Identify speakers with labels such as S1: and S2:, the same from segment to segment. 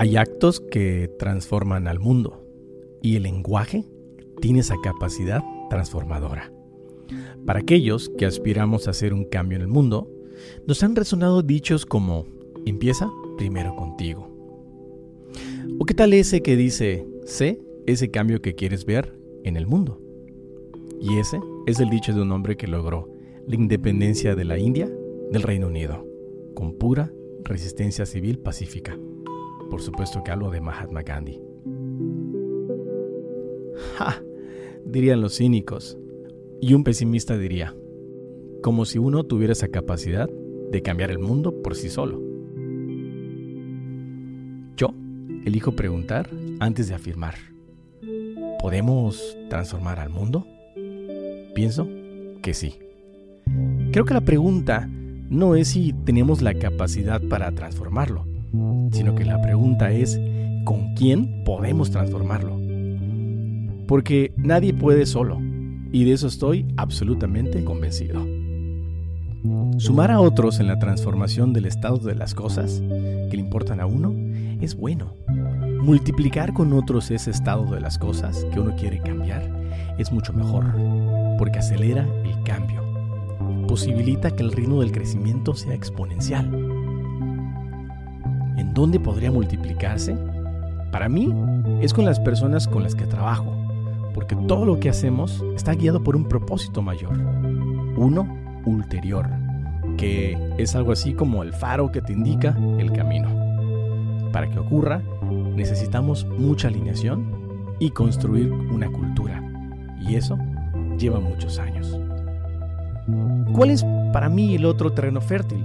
S1: Hay actos que transforman al mundo y el lenguaje tiene esa capacidad transformadora. Para aquellos que aspiramos a hacer un cambio en el mundo, nos han resonado dichos como empieza primero contigo. ¿O qué tal ese que dice, sé ese cambio que quieres ver en el mundo? Y ese es el dicho de un hombre que logró la independencia de la India del Reino Unido, con pura resistencia civil pacífica. Por supuesto que hablo de Mahatma Gandhi. ¡Ja! Dirían los cínicos. Y un pesimista diría, como si uno tuviera esa capacidad de cambiar el mundo por sí solo. Yo elijo preguntar antes de afirmar. ¿Podemos transformar al mundo? Pienso que sí. Creo que la pregunta no es si tenemos la capacidad para transformarlo, sino que la pregunta es ¿con quién podemos transformarlo? Porque nadie puede solo, y de eso estoy absolutamente convencido. Sumar a otros en la transformación del estado de las cosas que le importan a uno es bueno. Multiplicar con otros ese estado de las cosas que uno quiere cambiar es mucho mejor, porque acelera el cambio, posibilita que el ritmo del crecimiento sea exponencial. ¿En dónde podría multiplicarse? Para mí es con las personas con las que trabajo, porque todo lo que hacemos está guiado por un propósito mayor, uno ulterior, que es algo así como el faro que te indica el camino. Para que ocurra, necesitamos mucha alineación y construir una cultura, y eso lleva muchos años. ¿Cuál es para mí el otro terreno fértil?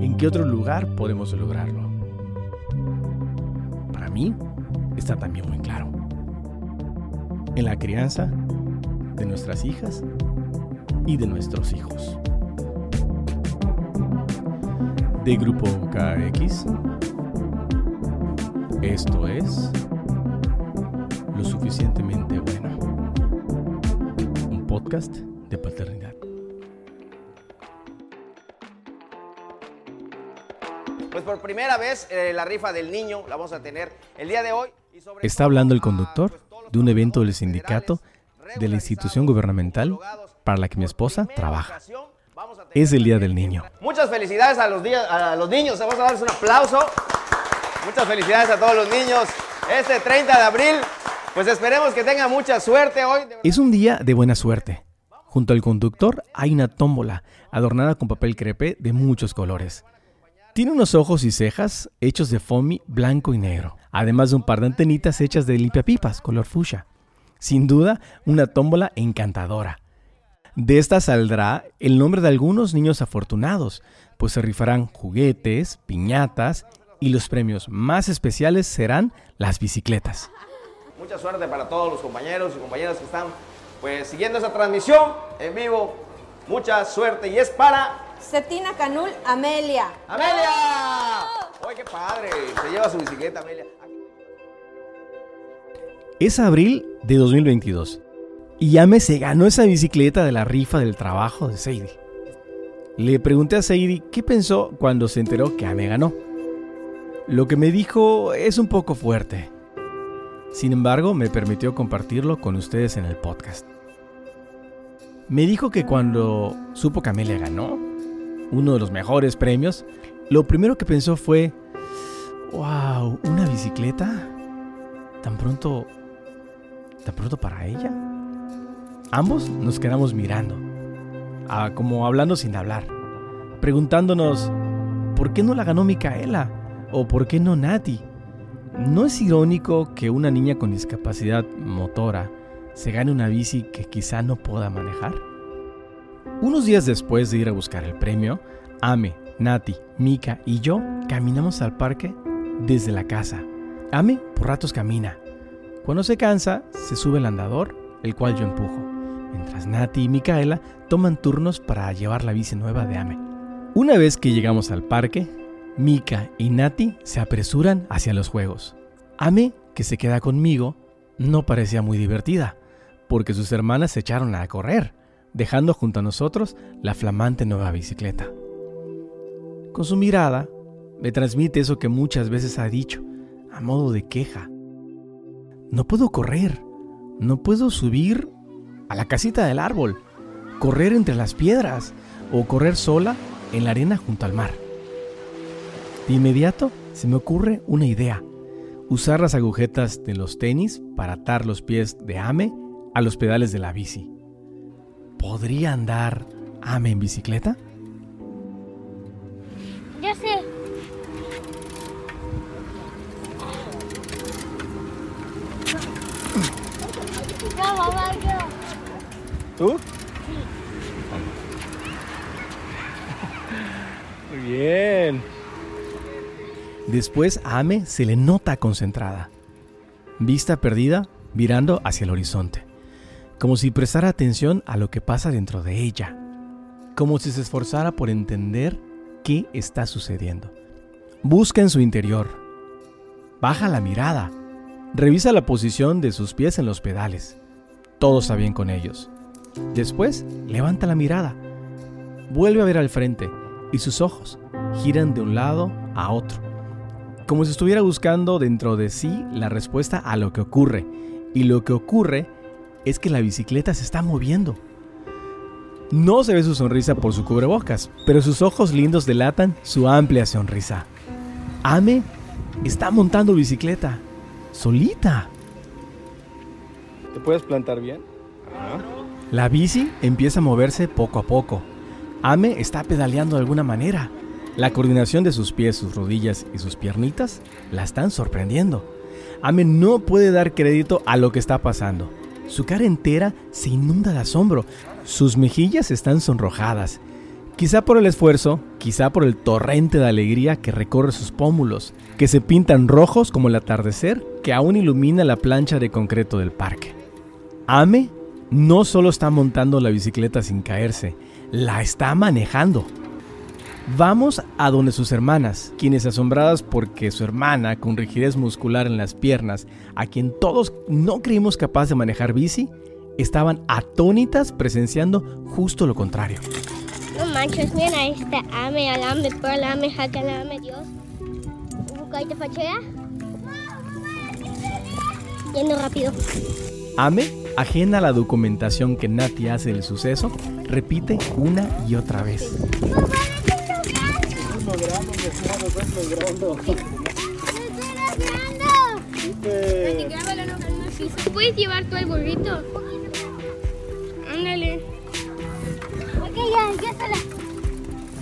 S1: ¿En qué otro lugar podemos lograrlo? Mí está también muy claro en la crianza de nuestras hijas y de nuestros hijos. De Grupo KX, esto es lo suficientemente bueno. Un podcast de paternidad.
S2: Por primera vez eh, la rifa del niño la vamos a tener el día de hoy.
S1: Está hablando el conductor de un evento del sindicato de la institución gubernamental para la que mi esposa trabaja. Es el Día del Niño.
S2: Muchas felicidades a los, a los niños. Vamos a darles un aplauso. Muchas felicidades a todos los niños. Este 30 de abril, pues esperemos que tengan mucha suerte hoy.
S1: Es un día de buena suerte. Junto al conductor hay una tómbola adornada con papel crepe de muchos colores. Tiene unos ojos y cejas hechos de foamy blanco y negro, además de un par de antenitas hechas de limpiapipas color fuchsia. Sin duda, una tómbola encantadora. De esta saldrá el nombre de algunos niños afortunados, pues se rifarán juguetes, piñatas y los premios más especiales serán las bicicletas.
S2: Mucha suerte para todos los compañeros y compañeras que están pues siguiendo esa transmisión en vivo. Mucha suerte y es para
S3: Cetina Canul, Amelia.
S2: ¡Amelia! ¡Uy, qué padre! Se lleva su bicicleta, Amelia.
S1: Es abril de 2022 y Ame se ganó esa bicicleta de la rifa del trabajo de Sadie. Le pregunté a Sadie qué pensó cuando se enteró que Ame ganó. Lo que me dijo es un poco fuerte. Sin embargo, me permitió compartirlo con ustedes en el podcast. Me dijo que cuando supo que Amelia ganó, uno de los mejores premios, lo primero que pensó fue, wow, ¿una bicicleta? ¿Tan pronto, tan pronto para ella? Ambos nos quedamos mirando, ah, como hablando sin hablar, preguntándonos, ¿por qué no la ganó Micaela? ¿O por qué no Nati? ¿No es irónico que una niña con discapacidad motora se gane una bici que quizá no pueda manejar? Unos días después de ir a buscar el premio, Ame, Nati, Mika y yo caminamos al parque desde la casa. Ame por ratos camina. Cuando se cansa, se sube el andador, el cual yo empujo, mientras Nati y Micaela toman turnos para llevar la bici nueva de Ame. Una vez que llegamos al parque, Mika y Nati se apresuran hacia los juegos. Ame, que se queda conmigo, no parecía muy divertida, porque sus hermanas se echaron a correr dejando junto a nosotros la flamante nueva bicicleta. Con su mirada, me transmite eso que muchas veces ha dicho, a modo de queja. No puedo correr, no puedo subir a la casita del árbol, correr entre las piedras o correr sola en la arena junto al mar. De inmediato se me ocurre una idea. Usar las agujetas de los tenis para atar los pies de Ame a los pedales de la bici. ¿Podría andar Ame en bicicleta?
S4: Ya sé. No, mamá, yo.
S1: ¿Tú? Muy bien. Después a Ame se le nota concentrada. Vista perdida, mirando hacia el horizonte. Como si prestara atención a lo que pasa dentro de ella. Como si se esforzara por entender qué está sucediendo. Busca en su interior. Baja la mirada. Revisa la posición de sus pies en los pedales. Todo está bien con ellos. Después, levanta la mirada. Vuelve a ver al frente y sus ojos giran de un lado a otro. Como si estuviera buscando dentro de sí la respuesta a lo que ocurre. Y lo que ocurre es que la bicicleta se está moviendo. No se ve su sonrisa por su cubrebocas, pero sus ojos lindos delatan su amplia sonrisa. Ame está montando bicicleta, solita. ¿Te puedes plantar bien? La bici empieza a moverse poco a poco. Ame está pedaleando de alguna manera. La coordinación de sus pies, sus rodillas y sus piernitas la están sorprendiendo. Ame no puede dar crédito a lo que está pasando. Su cara entera se inunda de asombro. Sus mejillas están sonrojadas. Quizá por el esfuerzo, quizá por el torrente de alegría que recorre sus pómulos, que se pintan rojos como el atardecer que aún ilumina la plancha de concreto del parque. Ame no solo está montando la bicicleta sin caerse, la está manejando. Vamos a donde sus hermanas, quienes asombradas porque su hermana, con rigidez muscular en las piernas, a quien todos no creímos capaz de manejar bici, estaban atónitas presenciando justo lo contrario.
S4: No manches, mira este ame, alame, perlame, jacalame, Dios. ¿Buscaste fachea? Yendo rápido.
S1: Ame, ajena a la documentación que Nati hace del suceso, repite una y otra vez.
S4: ¿Puedes llevar.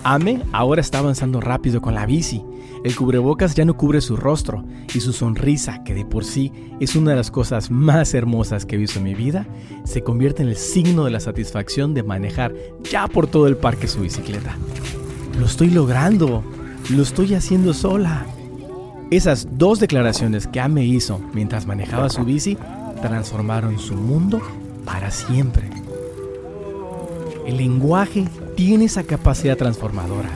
S1: Ame ahora está avanzando rápido con la bici. El cubrebocas ya no cubre su rostro y su sonrisa, que de por sí es una de las cosas más hermosas que he visto en mi vida, se convierte en el signo de la satisfacción de manejar ya por todo el parque su bicicleta. Lo estoy logrando, lo estoy haciendo sola. Esas dos declaraciones que Ame hizo mientras manejaba su bici transformaron su mundo para siempre. El lenguaje tiene esa capacidad transformadora.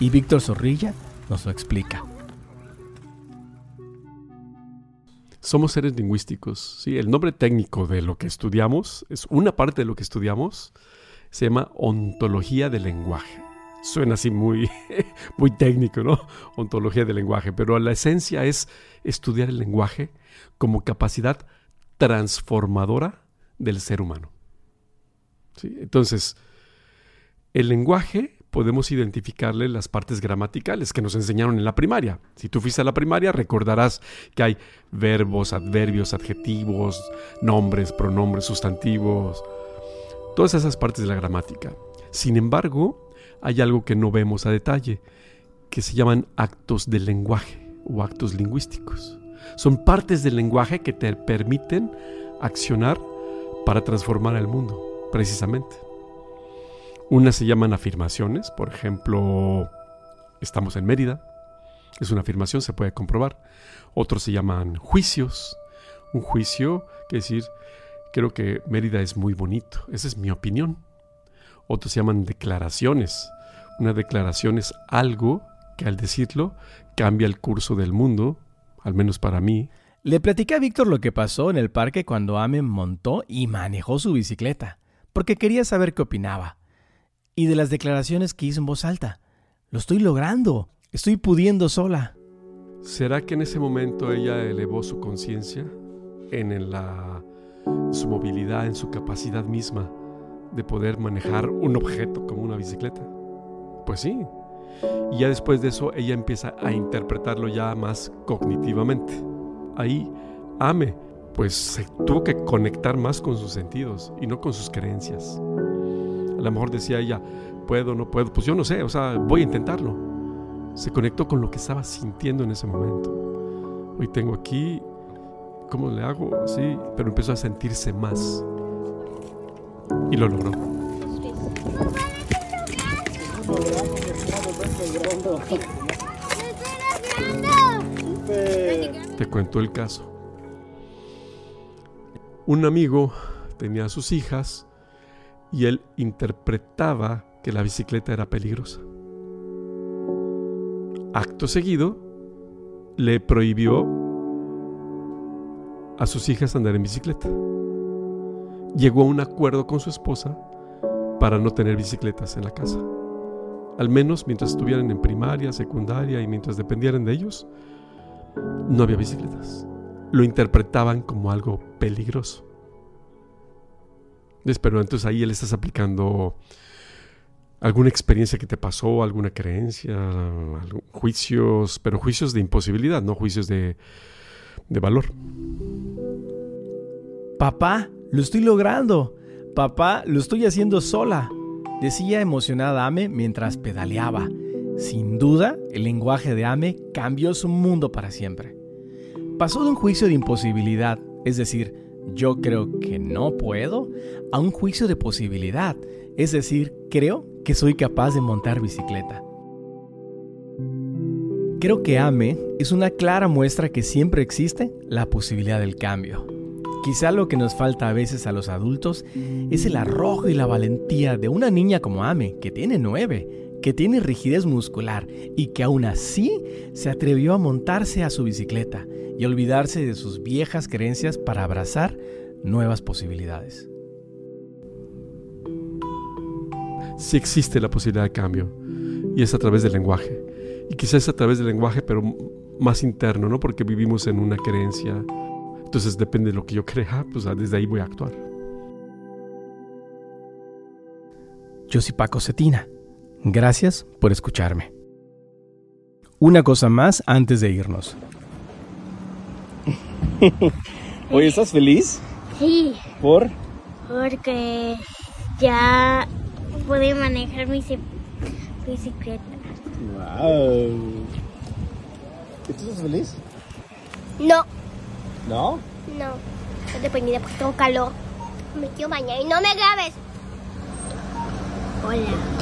S1: Y Víctor Zorrilla nos lo explica.
S5: Somos seres lingüísticos. ¿sí? El nombre técnico de lo que estudiamos, es una parte de lo que estudiamos, se llama ontología del lenguaje. Suena así muy, muy técnico, ¿no? Ontología del lenguaje, pero la esencia es estudiar el lenguaje como capacidad transformadora del ser humano. ¿Sí? Entonces, el lenguaje podemos identificarle las partes gramaticales que nos enseñaron en la primaria. Si tú fuiste a la primaria, recordarás que hay verbos, adverbios, adjetivos, nombres, pronombres, sustantivos, todas esas partes de la gramática. Sin embargo, hay algo que no vemos a detalle, que se llaman actos del lenguaje o actos lingüísticos. Son partes del lenguaje que te permiten accionar para transformar el mundo, precisamente. Unas se llaman afirmaciones, por ejemplo, estamos en Mérida, es una afirmación, se puede comprobar. Otros se llaman juicios. Un juicio, que decir, creo que Mérida es muy bonito, esa es mi opinión. Otros se llaman declaraciones. Una declaración es algo que al decirlo cambia el curso del mundo, al menos para mí.
S1: Le platicé a Víctor lo que pasó en el parque cuando Ame montó y manejó su bicicleta, porque quería saber qué opinaba. Y de las declaraciones que hizo en voz alta. Lo estoy logrando. Estoy pudiendo sola.
S5: ¿Será que en ese momento ella elevó su conciencia en la, su movilidad, en su capacidad misma de poder manejar un objeto como una bicicleta? Pues sí. Y ya después de eso ella empieza a interpretarlo ya más cognitivamente. Ahí Ame pues se tuvo que conectar más con sus sentidos y no con sus creencias. A lo mejor decía ella, puedo, no puedo, pues yo no sé, o sea, voy a intentarlo. Se conectó con lo que estaba sintiendo en ese momento. Hoy tengo aquí, ¿cómo le hago? Sí, pero empezó a sentirse más. Y lo logró. Te cuento el caso. Un amigo tenía a sus hijas y él interpretaba que la bicicleta era peligrosa. Acto seguido, le prohibió a sus hijas andar en bicicleta. Llegó a un acuerdo con su esposa para no tener bicicletas en la casa. Al menos mientras estuvieran en primaria, secundaria y mientras dependieran de ellos, no había bicicletas. Lo interpretaban como algo peligroso. Pero entonces ahí le estás aplicando alguna experiencia que te pasó, alguna creencia, juicios, pero juicios de imposibilidad, no juicios de, de valor.
S1: Papá, lo estoy logrando. Papá, lo estoy haciendo sola, decía emocionada Ame mientras pedaleaba. Sin duda, el lenguaje de Ame cambió su mundo para siempre. Pasó de un juicio de imposibilidad, es decir, yo creo que no puedo, a un juicio de posibilidad, es decir, creo que soy capaz de montar bicicleta. Creo que AME es una clara muestra que siempre existe la posibilidad del cambio. Quizá lo que nos falta a veces a los adultos es el arrojo y la valentía de una niña como Ame, que tiene nueve, que tiene rigidez muscular y que aún así se atrevió a montarse a su bicicleta y olvidarse de sus viejas creencias para abrazar nuevas posibilidades.
S5: Sí existe la posibilidad de cambio y es a través del lenguaje. Y quizás a través del lenguaje, pero más interno, ¿no? Porque vivimos en una creencia. Entonces depende de lo que yo crea, pues ah, desde ahí voy a actuar.
S1: Yo soy Paco Cetina. Gracias por escucharme. Una cosa más antes de irnos. Oye, ¿estás feliz?
S4: Sí,
S1: ¿Por?
S4: porque ya pude manejar mi bicicleta.
S1: ¡Wow! ¿Tú estás feliz?
S4: No,
S1: ¿No?
S4: no, estoy deprimida porque tengo calor. Me quiero bañar y no me grabes. Hola.